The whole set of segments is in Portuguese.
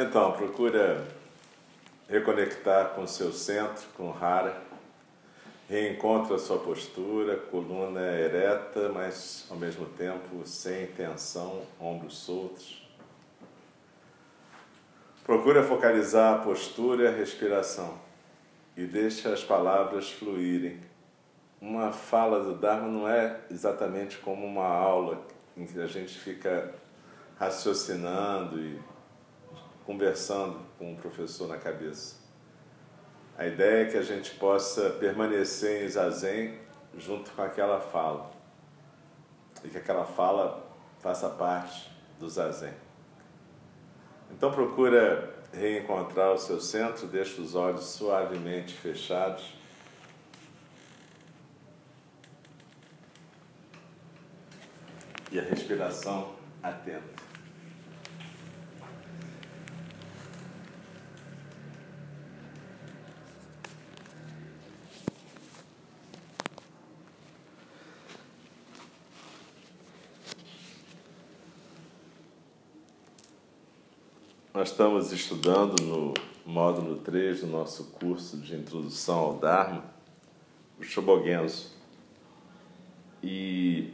Então, procura reconectar com o seu centro, com Hara. Reencontra a sua postura, coluna ereta, mas ao mesmo tempo sem tensão, ombros soltos. Procura focalizar a postura e a respiração e deixa as palavras fluírem. Uma fala do Dharma não é exatamente como uma aula em que a gente fica raciocinando e conversando com o professor na cabeça. A ideia é que a gente possa permanecer em zazen junto com aquela fala e que aquela fala faça parte do zazen. Então procura reencontrar o seu centro, deixa os olhos suavemente fechados. E a respiração atenta. Nós estamos estudando no módulo 3 do nosso curso de Introdução ao Dharma, o Shobogenzo. E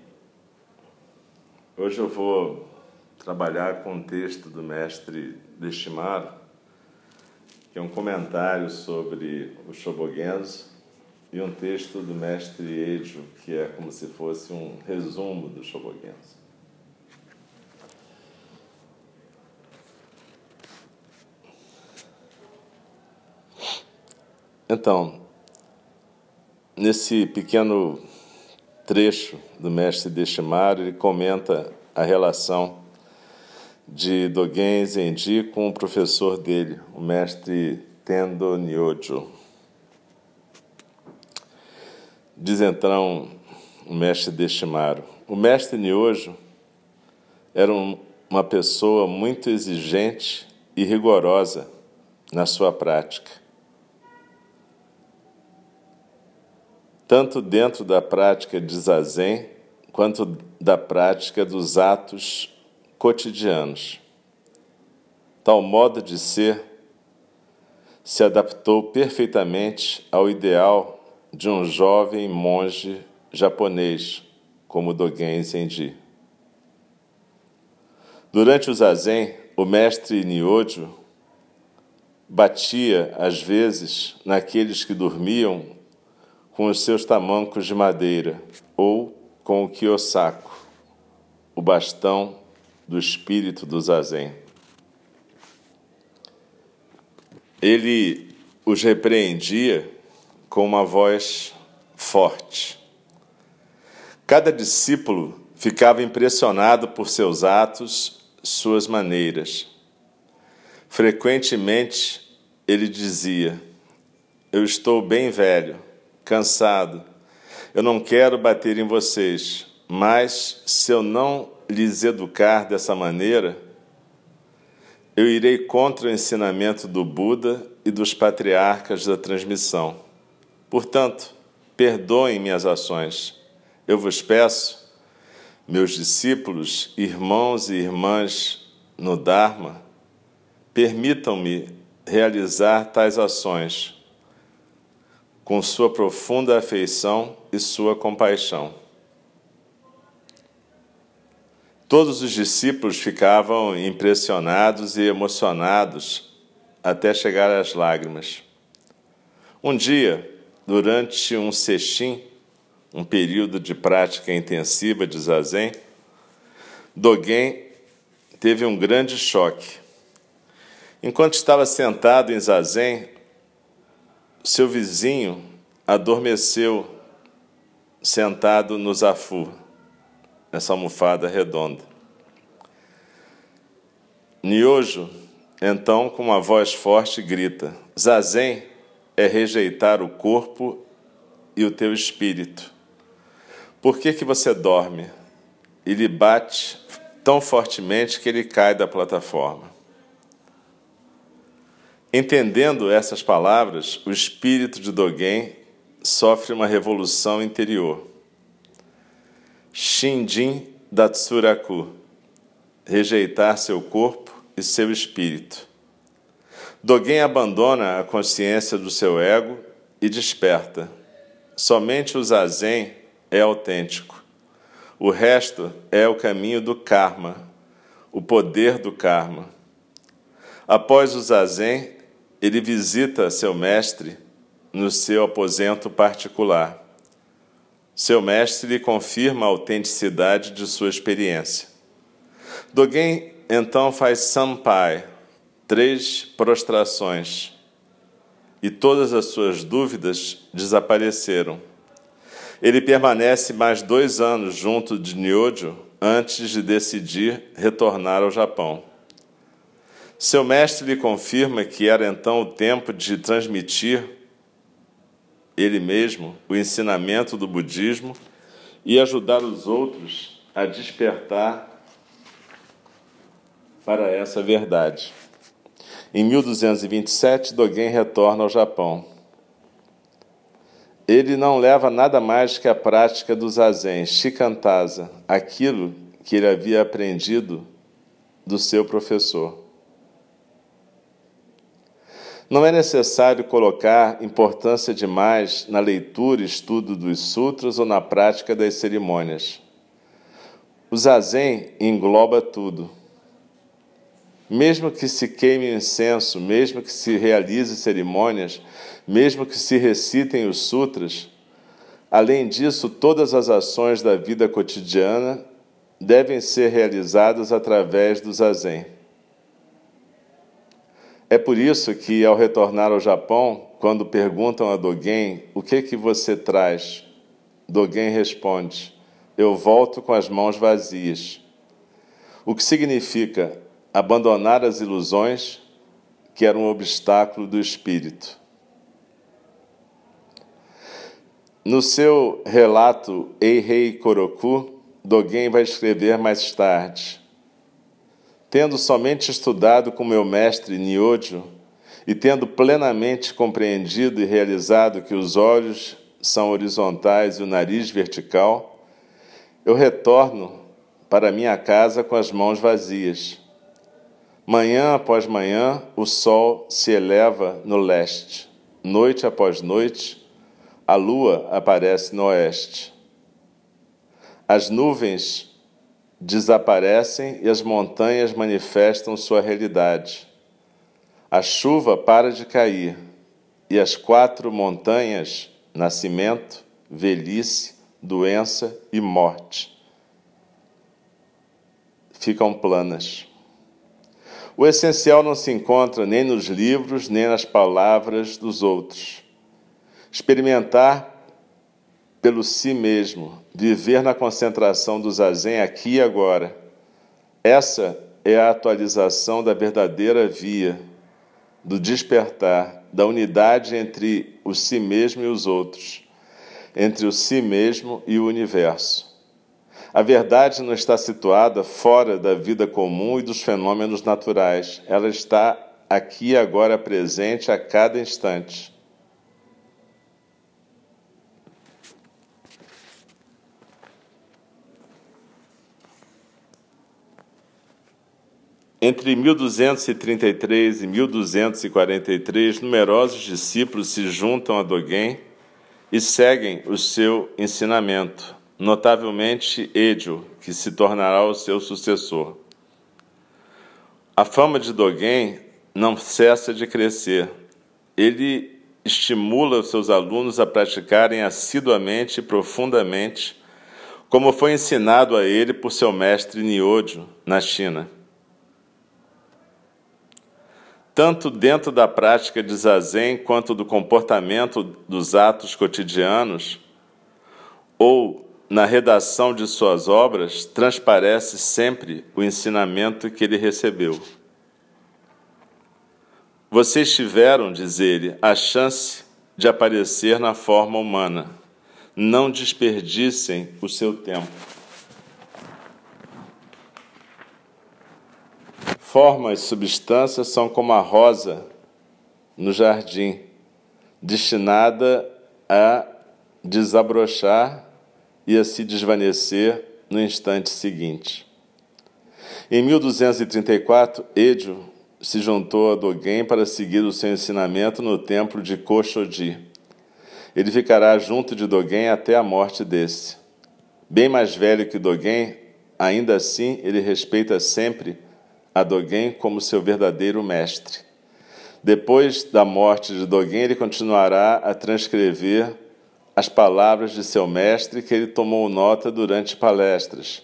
hoje eu vou trabalhar com um texto do mestre Deshimaru, que é um comentário sobre o Shobogenzo, e um texto do mestre Eijo, que é como se fosse um resumo do Shobogenzo. Então, nesse pequeno trecho do mestre Deshimaru, ele comenta a relação de Dogen Zenji com o professor dele, o mestre Tendo Nyojo. Diz então o mestre Deshimaru, o mestre Nyojo era uma pessoa muito exigente e rigorosa na sua prática tanto dentro da prática de zazen quanto da prática dos atos cotidianos. Tal modo de ser se adaptou perfeitamente ao ideal de um jovem monge japonês, como Dogen Zenji. Durante o zazen, o mestre Nyojo batia às vezes naqueles que dormiam com os seus tamancos de madeira, ou com o kiyosako, o bastão do espírito do zazen. Ele os repreendia com uma voz forte. Cada discípulo ficava impressionado por seus atos, suas maneiras. Frequentemente ele dizia: Eu estou bem velho cansado, Eu não quero bater em vocês, mas se eu não lhes educar dessa maneira, eu irei contra o ensinamento do Buda e dos patriarcas da transmissão. Portanto, perdoem minhas ações. Eu vos peço, meus discípulos, irmãos e irmãs no Dharma, permitam-me realizar tais ações com sua profunda afeição e sua compaixão. Todos os discípulos ficavam impressionados e emocionados até chegar às lágrimas. Um dia, durante um sextim, um período de prática intensiva de zazen, Dogen teve um grande choque. Enquanto estava sentado em zazen, seu vizinho adormeceu sentado no zafu nessa almofada redonda. Niojo, então, com uma voz forte, grita: Zazen é rejeitar o corpo e o teu espírito. Por que, que você dorme? E lhe bate tão fortemente que ele cai da plataforma. Entendendo essas palavras, o espírito de Dogen sofre uma revolução interior. Shinjin Datsuraku rejeitar seu corpo e seu espírito. Dogen abandona a consciência do seu ego e desperta. Somente o zazen é autêntico. O resto é o caminho do karma, o poder do karma. Após o zazen, ele visita seu mestre no seu aposento particular. Seu mestre lhe confirma a autenticidade de sua experiência. Dogen então faz sampai, três prostrações, e todas as suas dúvidas desapareceram. Ele permanece mais dois anos junto de Nyojo antes de decidir retornar ao Japão. Seu mestre lhe confirma que era então o tempo de transmitir ele mesmo o ensinamento do budismo e ajudar os outros a despertar para essa verdade. Em 1227, Dogen retorna ao Japão. Ele não leva nada mais que a prática do zazen, shikantaza, aquilo que ele havia aprendido do seu professor. Não é necessário colocar importância demais na leitura e estudo dos sutras ou na prática das cerimônias. O zazen engloba tudo. Mesmo que se queime incenso, mesmo que se realize cerimônias, mesmo que se recitem os sutras, além disso, todas as ações da vida cotidiana devem ser realizadas através do zazen. É por isso que, ao retornar ao Japão, quando perguntam a Dogen o que que você traz, Dogen responde: Eu volto com as mãos vazias. O que significa abandonar as ilusões que eram um obstáculo do espírito. No seu relato Eirei Koroku, Dogen vai escrever mais tarde: Tendo somente estudado com meu mestre Niojo e tendo plenamente compreendido e realizado que os olhos são horizontais e o nariz vertical, eu retorno para minha casa com as mãos vazias. Manhã após manhã, o sol se eleva no leste. Noite após noite, a lua aparece no oeste. As nuvens desaparecem e as montanhas manifestam sua realidade. A chuva para de cair e as quatro montanhas, nascimento, velhice, doença e morte, ficam planas. O essencial não se encontra nem nos livros, nem nas palavras dos outros. Experimentar pelo si mesmo, viver na concentração do zazen aqui e agora. Essa é a atualização da verdadeira via, do despertar, da unidade entre o si mesmo e os outros. entre o si mesmo e o universo. A verdade não está situada fora da vida comum e dos fenômenos naturais. Ela está aqui agora presente a cada instante. Entre 1233 e 1243, numerosos discípulos se juntam a Dogen e seguem o seu ensinamento, notavelmente Edio, que se tornará o seu sucessor. A fama de Dogen não cessa de crescer. Ele estimula os seus alunos a praticarem assiduamente e profundamente, como foi ensinado a ele por seu mestre Niodio, na China tanto dentro da prática de zazen quanto do comportamento dos atos cotidianos, ou na redação de suas obras, transparece sempre o ensinamento que ele recebeu. Vocês tiveram, diz ele, a chance de aparecer na forma humana. Não desperdicem o seu tempo. Formas e substâncias são como a rosa no jardim, destinada a desabrochar e a se desvanecer no instante seguinte. Em 1234, Edio se juntou a Dogen para seguir o seu ensinamento no templo de Koshoji. Ele ficará junto de Dogen até a morte desse. Bem mais velho que Dogen, ainda assim ele respeita sempre a Dogen como seu verdadeiro mestre. Depois da morte de Dogen, ele continuará a transcrever as palavras de seu mestre que ele tomou nota durante palestras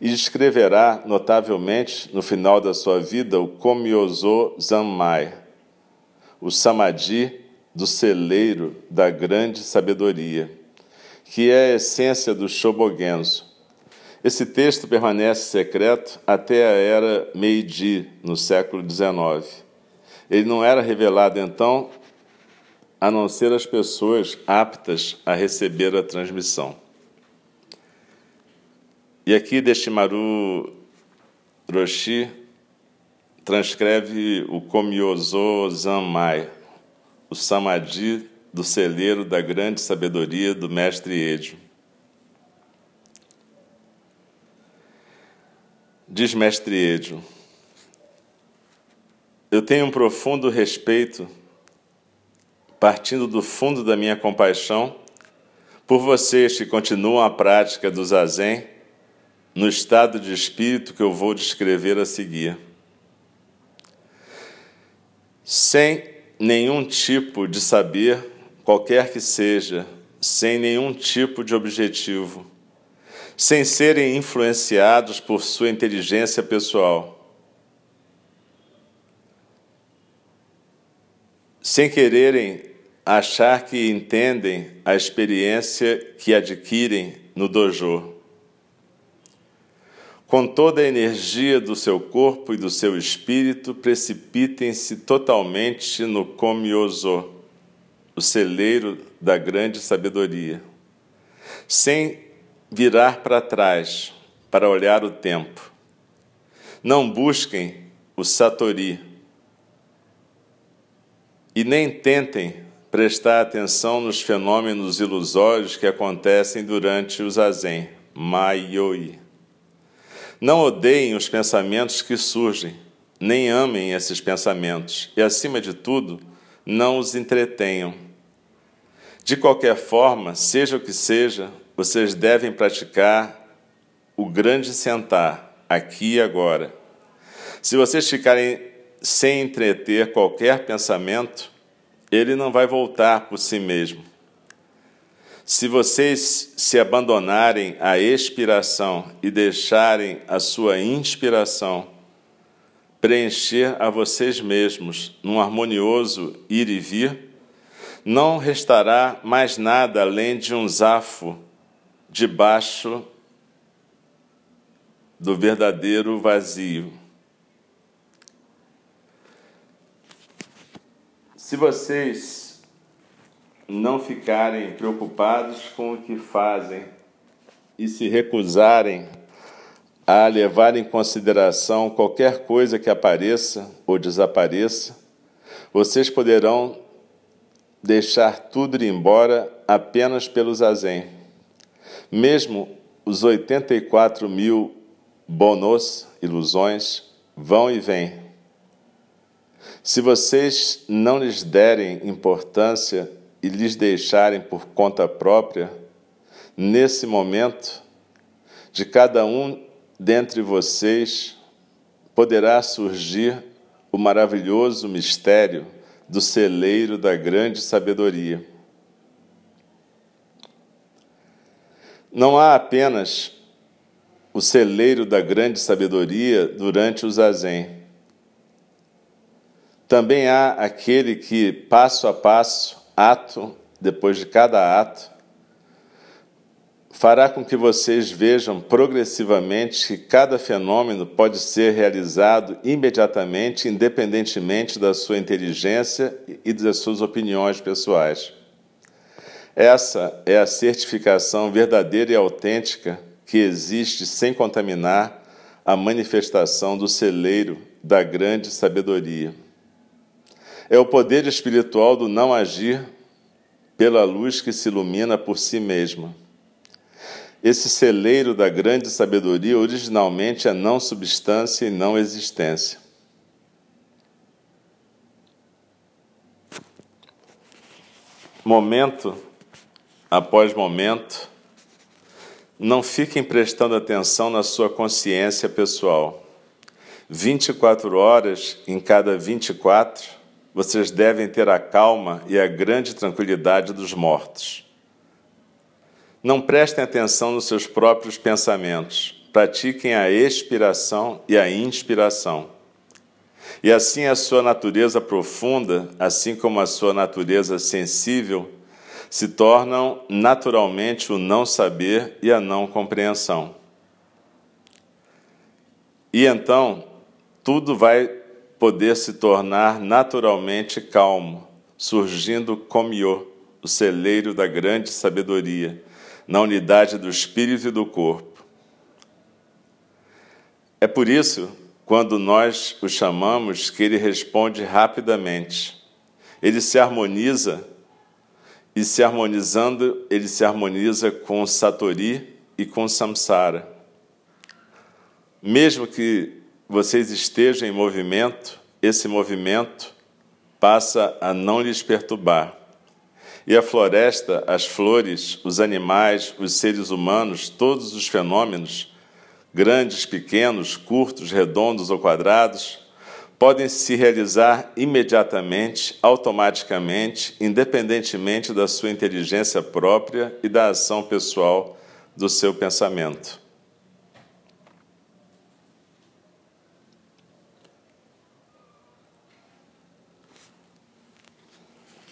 e escreverá notavelmente no final da sua vida o Komyozo Zanmai, o Samadhi do celeiro da grande sabedoria, que é a essência do Shobogenzo, esse texto permanece secreto até a era Meiji, no século XIX. Ele não era revelado então a não ser as pessoas aptas a receber a transmissão. E aqui Deshimaru Roshi transcreve o Komyozo Zanmai, o Samadhi do celeiro da grande sabedoria do mestre Edio. Diz Mestre Edio, eu tenho um profundo respeito, partindo do fundo da minha compaixão, por vocês que continuam a prática do zazen no estado de espírito que eu vou descrever a seguir. Sem nenhum tipo de saber, qualquer que seja, sem nenhum tipo de objetivo sem serem influenciados por sua inteligência pessoal. Sem quererem achar que entendem a experiência que adquirem no dojo. Com toda a energia do seu corpo e do seu espírito, precipitem-se totalmente no Komyozo, o celeiro da grande sabedoria. Sem virar para trás para olhar o tempo. Não busquem o Satori e nem tentem prestar atenção nos fenômenos ilusórios que acontecem durante o zazen, Mayoi. Não odeiem os pensamentos que surgem, nem amem esses pensamentos, e, acima de tudo, não os entretenham. De qualquer forma, seja o que seja, vocês devem praticar o grande sentar, aqui e agora. Se vocês ficarem sem entreter qualquer pensamento, ele não vai voltar por si mesmo. Se vocês se abandonarem à expiração e deixarem a sua inspiração preencher a vocês mesmos num harmonioso ir e vir, não restará mais nada além de um zafo debaixo do verdadeiro vazio. Se vocês não ficarem preocupados com o que fazem e se recusarem a levar em consideração qualquer coisa que apareça ou desapareça, vocês poderão deixar tudo ir embora apenas pelo zazen. Mesmo os 84 mil bonos, ilusões, vão e vêm. Se vocês não lhes derem importância e lhes deixarem por conta própria, nesse momento, de cada um dentre vocês poderá surgir o maravilhoso mistério do celeiro da grande sabedoria. Não há apenas o celeiro da grande sabedoria durante o zazen. Também há aquele que, passo a passo, ato depois de cada ato, fará com que vocês vejam progressivamente que cada fenômeno pode ser realizado imediatamente, independentemente da sua inteligência e das suas opiniões pessoais. Essa é a certificação verdadeira e autêntica que existe sem contaminar a manifestação do celeiro da grande sabedoria. É o poder espiritual do não agir pela luz que se ilumina por si mesma. Esse celeiro da grande sabedoria originalmente é não substância e não existência. Momento após momento, não fiquem prestando atenção na sua consciência pessoal. 24 horas em cada 24, vocês devem ter a calma e a grande tranquilidade dos mortos. Não prestem atenção nos seus próprios pensamentos. Pratiquem a expiração e a inspiração. E assim a sua natureza profunda, assim como a sua natureza sensível, se tornam naturalmente o não saber e a não compreensão. E então, tudo vai poder se tornar naturalmente calmo, surgindo como o celeiro da grande sabedoria, na unidade do espírito e do corpo. É por isso, quando nós o chamamos, que ele responde rapidamente. Ele se harmoniza e se harmonizando, ele se harmoniza com Satori e com Samsara. Mesmo que vocês estejam em movimento, esse movimento passa a não lhes perturbar. E a floresta, as flores, os animais, os seres humanos, todos os fenômenos, grandes, pequenos, curtos, redondos ou quadrados, podem se realizar imediatamente, automaticamente, independentemente da sua inteligência própria e da ação pessoal do seu pensamento.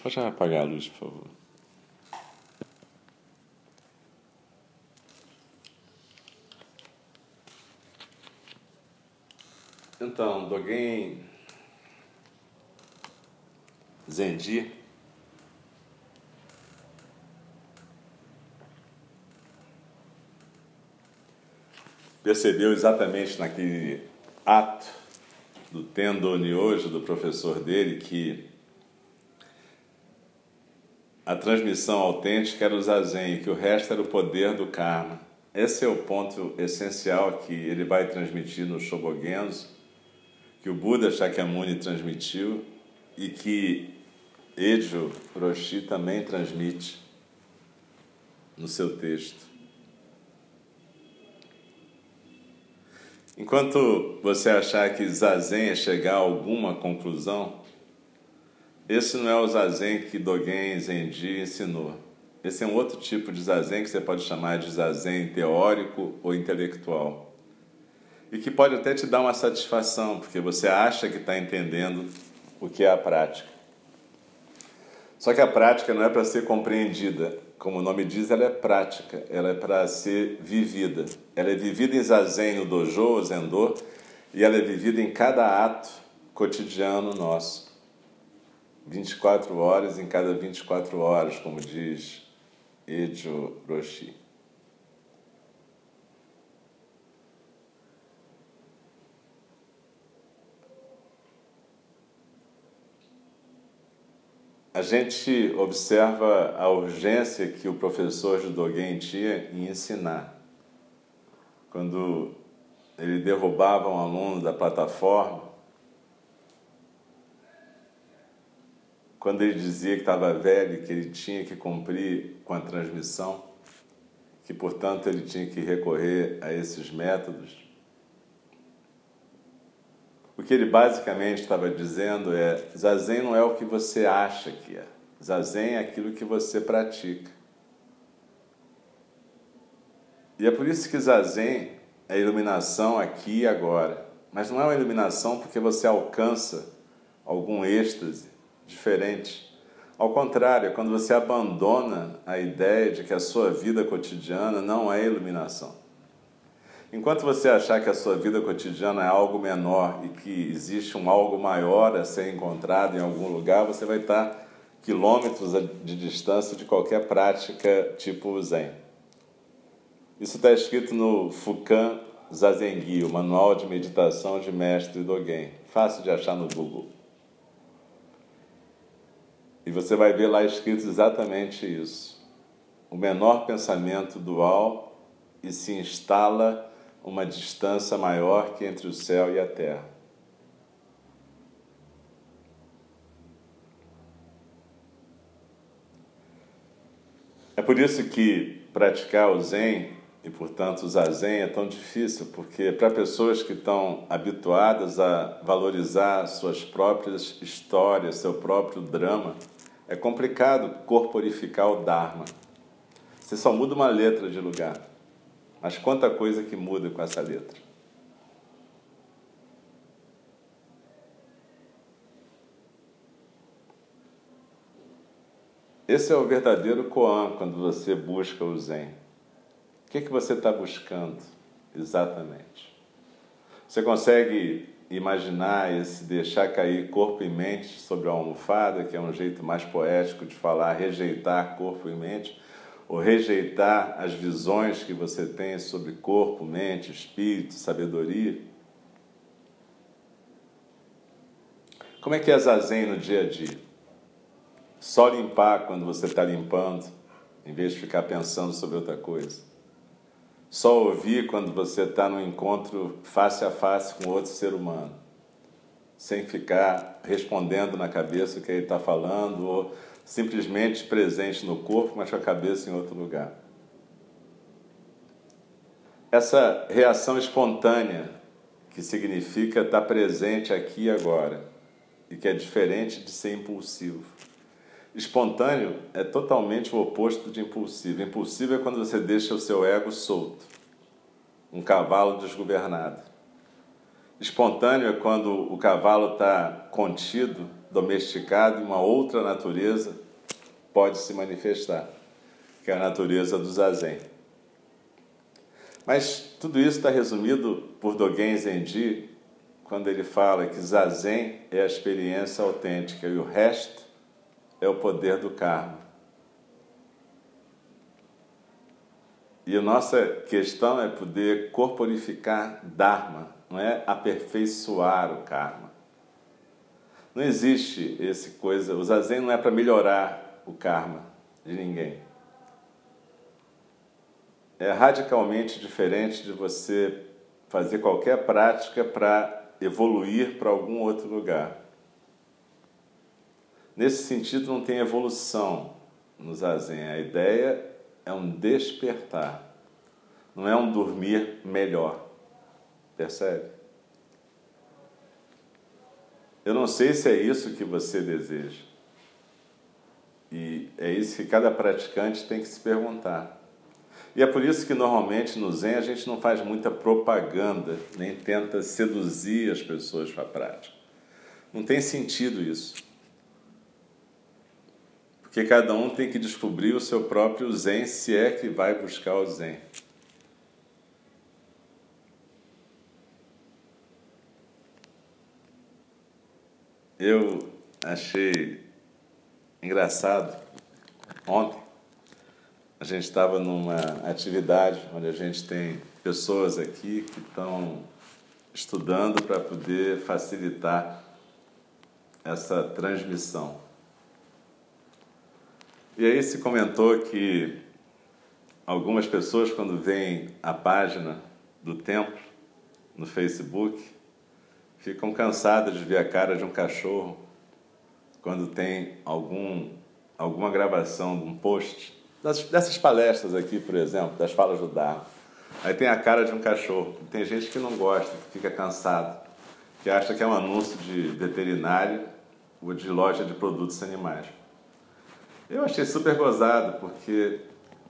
Pode apagar a luz, por favor. Então, Dogen Zenji percebeu exatamente naquele ato do Tendo Nyojo, do professor dele, que a transmissão autêntica era o zazen que o resto era o poder do karma. Esse é o ponto essencial que ele vai transmitir no Shobogenzo, que o Buda Shakyamuni transmitiu e que Ejo Roshi também transmite no seu texto. Enquanto você achar que zazen é chegar a alguma conclusão, esse não é o zazen que Dogen Zenji ensinou. Esse é um outro tipo de zazen que você pode chamar de zazen teórico ou intelectual. E que pode até te dar uma satisfação, porque você acha que está entendendo o que é a prática. Só que a prática não é para ser compreendida. Como o nome diz, ela é prática, ela é para ser vivida. Ela é vivida em zazen, no dojo, ou zendô, e ela é vivida em cada ato cotidiano nosso. 24 horas em cada 24 horas, como diz Ejo Roshi. A gente observa a urgência que o professor Judogen tinha em ensinar. Quando ele derrubava um aluno da plataforma, quando ele dizia que estava velho, que ele tinha que cumprir com a transmissão, que portanto ele tinha que recorrer a esses métodos, o que ele basicamente estava dizendo é: Zazen não é o que você acha que é. Zazen é aquilo que você pratica. E é por isso que Zazen é iluminação aqui e agora. Mas não é uma iluminação porque você alcança algum êxtase diferente. Ao contrário, é quando você abandona a ideia de que a sua vida cotidiana não é iluminação. Enquanto você achar que a sua vida cotidiana é algo menor e que existe um algo maior a ser encontrado em algum lugar, você vai estar quilômetros de distância de qualquer prática tipo Zen. Isso está escrito no Fukan Zazengi, o Manual de Meditação de Mestre Dogen. Fácil de achar no Google. E você vai ver lá escrito exatamente isso. O menor pensamento dual e se instala uma distância maior que entre o céu e a terra. É por isso que praticar o Zen e, portanto, o Zazen é tão difícil, porque para pessoas que estão habituadas a valorizar suas próprias histórias, seu próprio drama, é complicado corporificar o Dharma. Você só muda uma letra de lugar. Mas quanta coisa que muda com essa letra. Esse é o verdadeiro Koan quando você busca o Zen. O que, é que você está buscando exatamente? Você consegue imaginar esse deixar cair corpo e mente sobre a almofada, que é um jeito mais poético de falar rejeitar corpo e mente? Ou rejeitar as visões que você tem sobre corpo, mente, espírito, sabedoria? Como é que é zazen no dia a dia? Só limpar quando você está limpando, em vez de ficar pensando sobre outra coisa. Só ouvir quando você está no encontro face a face com outro ser humano, sem ficar respondendo na cabeça o que ele está falando ou simplesmente presente no corpo, mas com a cabeça em outro lugar. Essa reação espontânea, que significa estar presente aqui e agora, e que é diferente de ser impulsivo. Espontâneo é totalmente o oposto de impulsivo. Impulsivo é quando você deixa o seu ego solto, um cavalo desgovernado. Espontâneo é quando o cavalo está contido domesticado em uma outra natureza pode se manifestar, que é a natureza do zazen. Mas tudo isso está resumido por Dogen Zenji quando ele fala que zazen é a experiência autêntica e o resto é o poder do karma. E a nossa questão é poder corporificar Dharma, não é aperfeiçoar o karma. Não existe esse coisa. O zazen não é para melhorar o karma de ninguém. É radicalmente diferente de você fazer qualquer prática para evoluir para algum outro lugar. Nesse sentido, não tem evolução no zazen. A ideia é um despertar, não é um dormir melhor. Percebe? Eu não sei se é isso que você deseja. E é isso que cada praticante tem que se perguntar. E é por isso que normalmente no Zen a gente não faz muita propaganda, nem tenta seduzir as pessoas para a prática. Não tem sentido isso. Porque cada um tem que descobrir o seu próprio Zen, se é que vai buscar o Zen. Eu achei Engraçado, ontem a gente estava numa atividade onde a gente tem pessoas aqui que estão estudando para poder facilitar essa transmissão. E aí se comentou que algumas pessoas, quando veem a página do templo no Facebook, ficam cansadas de ver a cara de um cachorro quando tem algum, alguma gravação de um post, dessas palestras aqui, por exemplo, das falas do Dharma. Aí tem a cara de um cachorro. Tem gente que não gosta, que fica cansado, que acha que é um anúncio de veterinário ou de loja de produtos animais. Eu achei super gozado, porque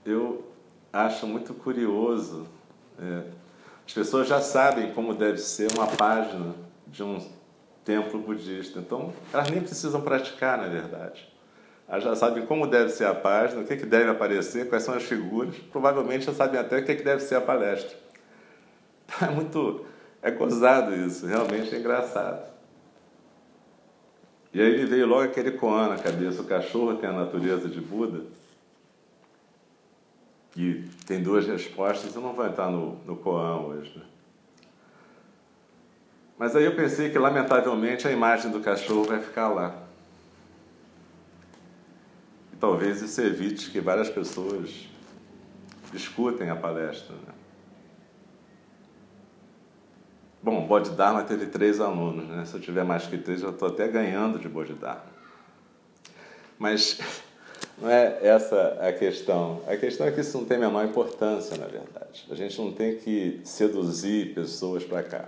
eu acho muito curioso. É, as pessoas já sabem como deve ser uma página de um templo budista. Então, elas nem precisam praticar, na verdade. Elas já sabem como deve ser a página, o que, é que deve aparecer, quais são as figuras. Provavelmente já sabem até o que, é que deve ser a palestra. Então, é muito. É gozado isso, realmente é engraçado. E aí me veio logo aquele koan na cabeça: o cachorro tem a natureza de Buda. E tem duas respostas, eu não vou entrar no, no koan hoje. Né? Mas aí eu pensei que, lamentavelmente, a imagem do cachorro vai ficar lá. E talvez isso evite que várias pessoas escutem a palestra. Né? Bom, Bodhidharma teve três alunos, né? Se eu tiver mais que três, eu estou até ganhando de Bodhidharma. Mas não é essa a questão. A questão é que isso não tem a menor importância, na verdade. A gente não tem que seduzir pessoas para cá.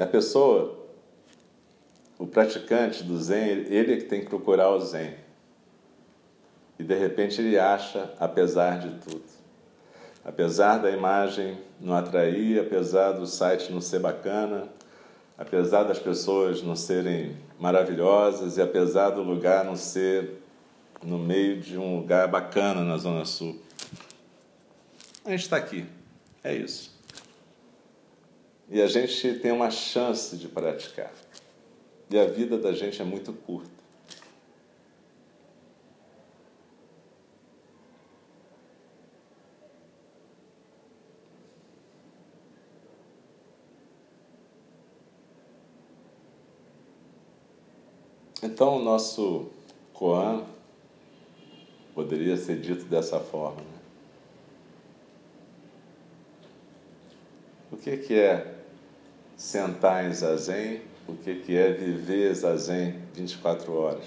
A pessoa, o praticante do Zen, ele é que tem que procurar o Zen. E de repente ele acha, apesar de tudo. Apesar da imagem não atrair, apesar do site não ser bacana, apesar das pessoas não serem maravilhosas e apesar do lugar não ser no meio de um lugar bacana na Zona Sul. A gente está aqui. É isso. E a gente tem uma chance de praticar. E a vida da gente é muito curta. Então, o nosso Koan poderia ser dito dessa forma. Né? O que, que é sentar em zazen, o que, que é viver zazen 24 horas.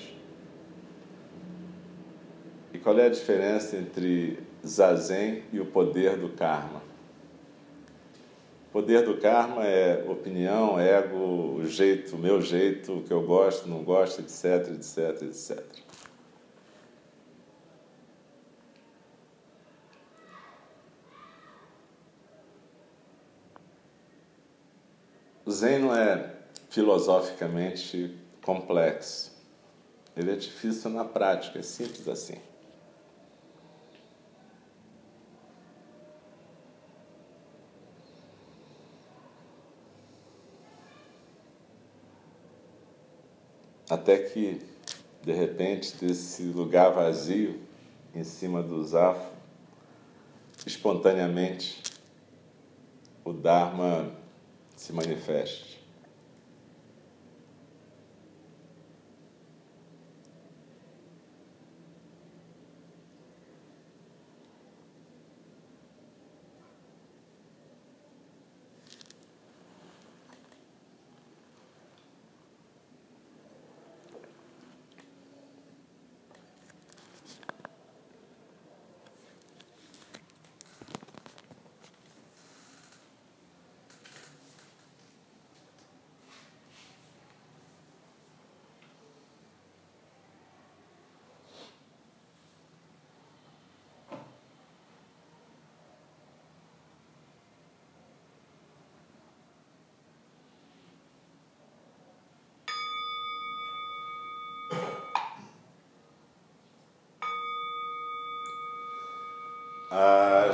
E qual é a diferença entre zazen e o poder do karma? O poder do karma é opinião, ego, o jeito, o meu jeito, o que eu gosto, não gosto, etc, etc, etc. Zen não é filosoficamente complexo. Ele é difícil na prática, é simples assim. Até que, de repente, desse lugar vazio, em cima do zafo, espontaneamente, o Dharma se manifeste.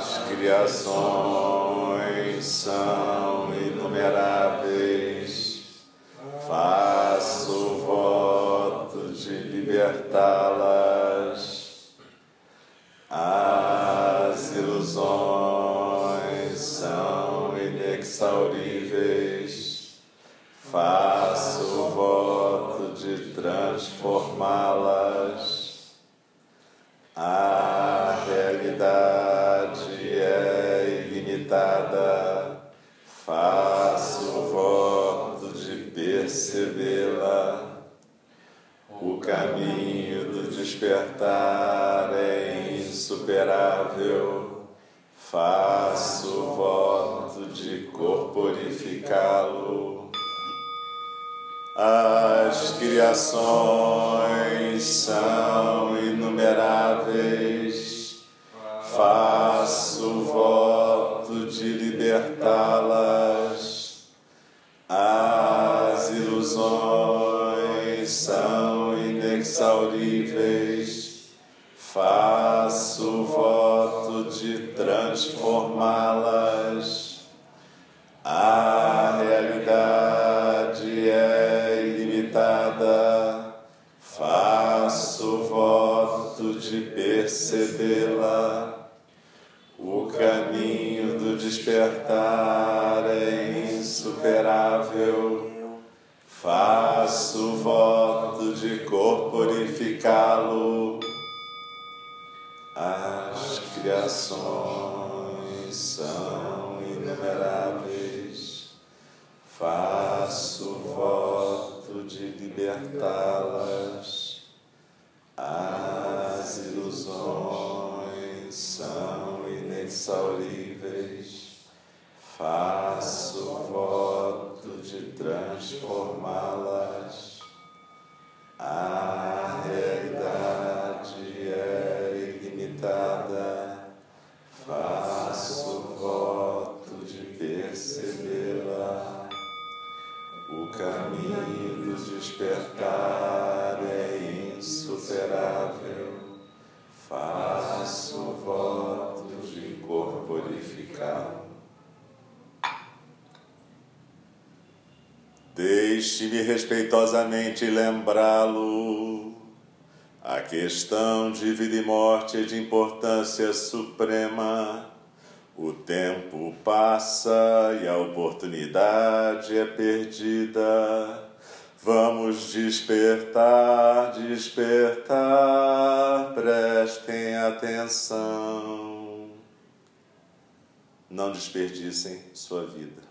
As criações são inexauríveis. Faço voto de transformá-las. A realidade é ilimitada. Faço voto de percebê-la. Faço voto de corporificá-lo. As criações são inumeráveis. Faço voto de libertá-las. As ilusões são inexauríveis. Faço voto de transformá-las. A respeitosamente lembrá-lo. A questão de vida e morte é de importância suprema. O tempo passa e a oportunidade é perdida. Vamos despertar, despertar, prestem atenção. Não desperdicem sua vida.